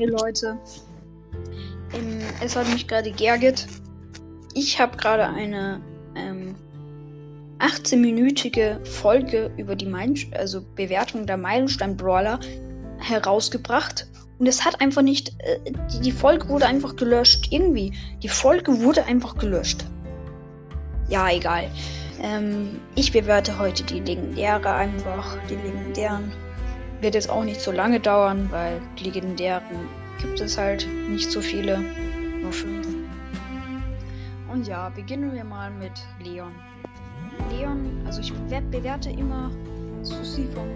Hey Leute, ähm, es hat mich gerade geärgert. Ich habe gerade eine ähm, 18-minütige Folge über die Meilen also Bewertung der Meilenstein-Brawler herausgebracht. Und es hat einfach nicht. Äh, die, die Folge wurde einfach gelöscht. Irgendwie. Die Folge wurde einfach gelöscht. Ja, egal. Ähm, ich bewerte heute die Legendäre einfach. Die Legendären. Wird jetzt auch nicht so lange dauern, weil Legendären gibt es halt nicht so viele. Nur fünf. Und ja, beginnen wir mal mit Leon. Leon, also ich bewerte immer Susi von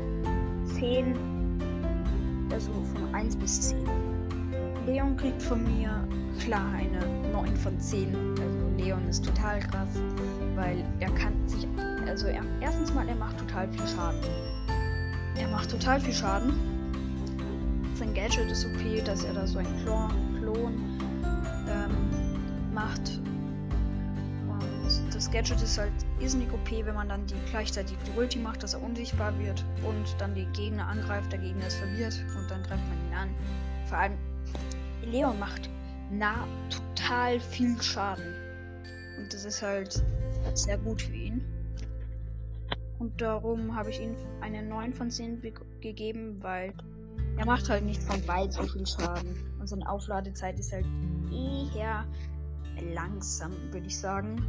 10, also von 1 bis 10. Leon kriegt von mir klar eine 9 von 10. Also Leon ist total krass, weil er kann sich, also er, erstens mal, er macht total viel Schaden. Macht total viel Schaden. Sein Gadget ist okay, dass er da so einen Klon, Klon ähm, macht. Und das Gadget ist halt irrsinnig OP, wenn man dann die gleichzeitig die Ulti macht, dass er unsichtbar wird und dann die Gegner angreift, der Gegner ist verwirrt und dann greift man ihn an. Vor allem Leon macht nah total viel Schaden. Und das ist halt sehr gut für ihn. Und darum habe ich ihm eine 9 von 10 gegeben, weil er macht halt nicht von weit so viel Schaden. Und seine Aufladezeit ist halt eher langsam, würde ich sagen.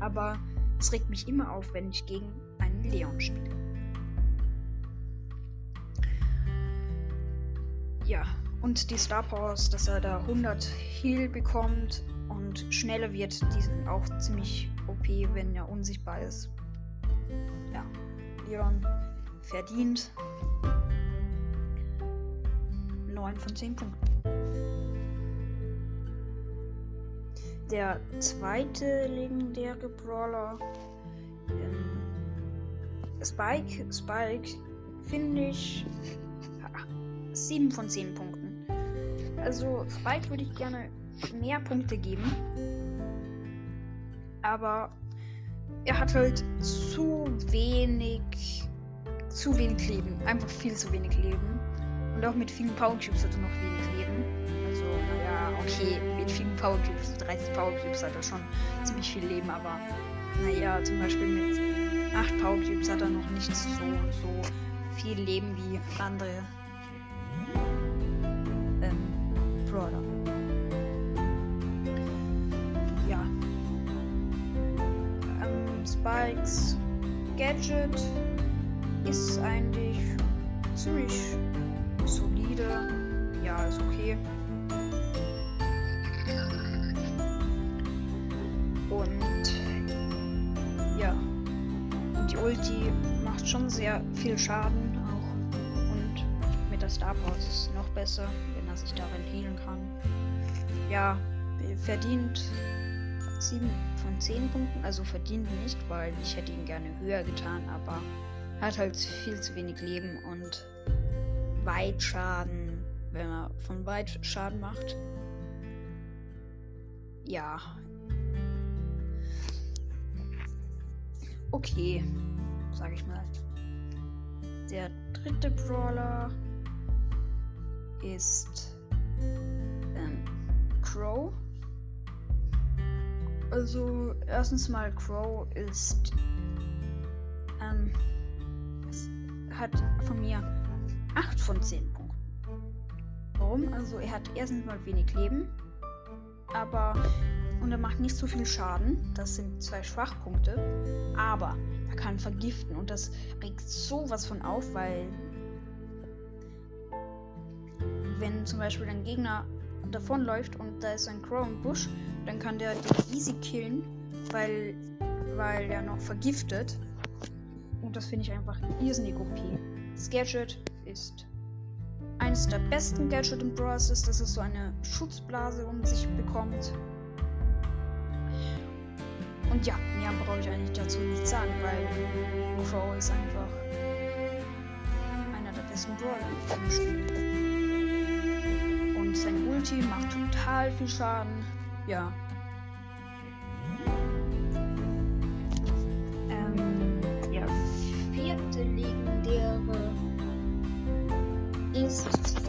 Aber es regt mich immer auf, wenn ich gegen einen Leon spiele. Ja, und die Star Powers, dass er da 100 Heal bekommt und schneller wird, die sind auch ziemlich OP, wenn er unsichtbar ist ja, Leon verdient 9 von 10 Punkten. Der zweite legendäre Brawler ähm, Spike. Spike finde ich 7 von 10 Punkten. Also Spike würde ich gerne mehr Punkte geben. Aber er hat halt zu wenig, zu wenig Leben. Einfach viel zu wenig Leben. Und auch mit vielen Power Cubes hat er noch wenig Leben. Also, naja, okay, mit vielen Power Cubes, 30 Power Cubes hat er schon ziemlich viel Leben, aber naja, zum Beispiel mit 8 Power Cubes hat er noch nicht so, so viel Leben wie andere Spikes Gadget ist eigentlich ziemlich solide. Ja, ist okay. Und ja. Und die Ulti macht schon sehr viel Schaden auch. Und mit der Star Power ist es noch besser, wenn er sich darin healen kann. Ja, verdient 7 von 10 Punkten, also verdient nicht, weil ich hätte ihn gerne höher getan, aber hat halt viel zu wenig Leben und Weitschaden, wenn er von weit Schaden macht. Ja. Okay, sag ich mal. Der dritte Brawler ist ähm, Crow. Also, erstens mal, Crow ist. Ähm, hat von mir 8 von 10 Punkten. Warum? Also, er hat erstens mal wenig Leben. Aber. Und er macht nicht so viel Schaden. Das sind zwei Schwachpunkte. Aber er kann vergiften. Und das regt sowas von auf, weil. Wenn zum Beispiel ein Gegner davonläuft und da ist ein Crow im Busch, dann kann der den easy killen, weil, weil der noch vergiftet. Und das finde ich einfach irrsinnig OP. Das Gadget ist eines der besten Gadget im Bros. ist, dass es so eine Schutzblase um sich bekommt. Und ja, mehr brauche ich eigentlich dazu nicht sagen, weil Crow ist einfach einer der besten Brawler im Spiel sein Ulti macht total viel Schaden. Ja. Ähm, der vierte legendäre ist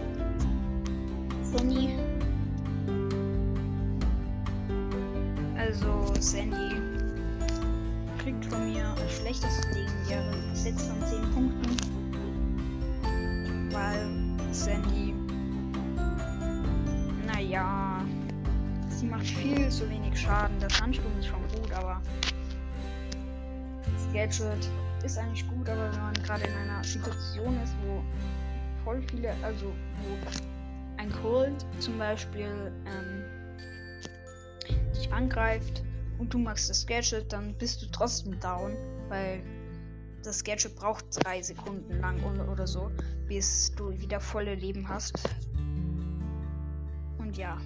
Benny. Also Sandy kriegt von mir das schlechteste legendäre 6 von 10 Punkten. Weil Sandy, sie macht viel zu wenig Schaden. Der Sandsturm ist schon gut, aber das Gadget ist eigentlich gut, aber wenn man gerade in einer Situation ist, wo voll viele, also wo ein Cold zum Beispiel ähm, dich angreift und du machst das Gadget, dann bist du trotzdem down, weil das Gadget braucht drei Sekunden lang oder so, bis du wieder volle Leben hast. Und ja,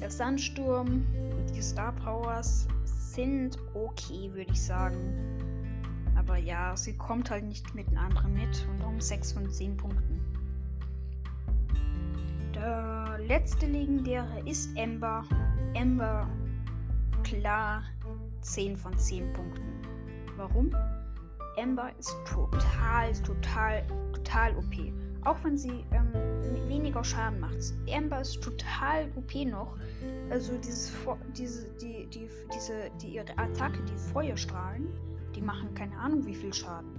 der Sandsturm und die Star Powers sind okay, würde ich sagen. Aber ja, sie kommt halt nicht mit den anderen mit und um 6 von 10 Punkten. Der letzte legendäre ist Ember. Ember, klar 10 von 10 Punkten. Warum? Ember ist total, total, total OP. Auch wenn sie ähm, weniger Schaden macht. Ember ist total OP noch. Also dieses, diese, die, die, diese, die, ihre Attacke, die Feuerstrahlen, die machen keine Ahnung wie viel Schaden.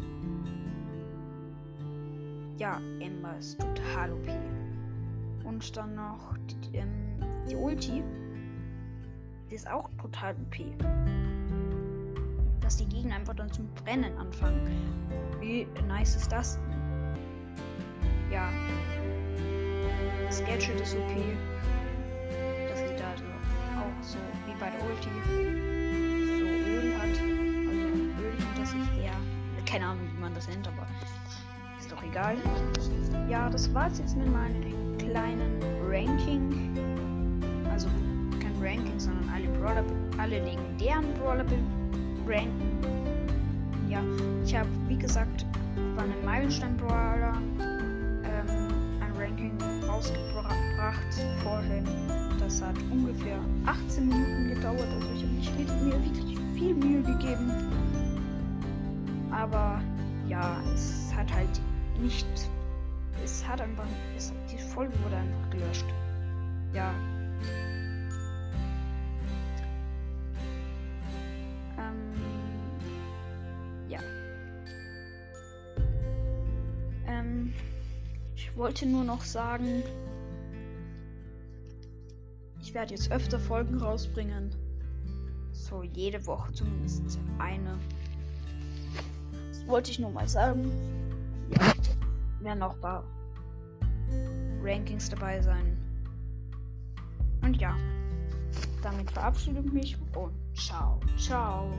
Ja, Ember ist total OP. Und dann noch die, ähm, die Ulti. Die ist auch total OP. Dass die Gegner einfach dann zum Brennen anfangen. Wie nice ist das? Ja. Das Gadget ist OP. Dass sie da so auch so wie bei der Ulti keine Ahnung, wie man das nennt, aber ist doch egal. Ja, das war's jetzt mit meinem kleinen Ranking. Also kein Ranking, sondern alle Brawler, alle legendären Brawler ranken. Ja, ich habe, wie gesagt, von einem Meilenstein-Brawler ein Ranking rausgebracht vorhin. Das hat ungefähr 18 Minuten gedauert, also ich habe mir wirklich viel Mühe gegeben. Aber ja, es hat halt nicht. Es hat einfach. Es, die Folge wurde einfach gelöscht. Ja. Ich wollte nur noch sagen. Ich werde jetzt öfter Folgen rausbringen. So jede Woche zumindest eine wollte ich nur mal sagen. Ja, werden noch ein paar Rankings dabei sein. Und ja, damit verabschiede ich mich und ciao, ciao.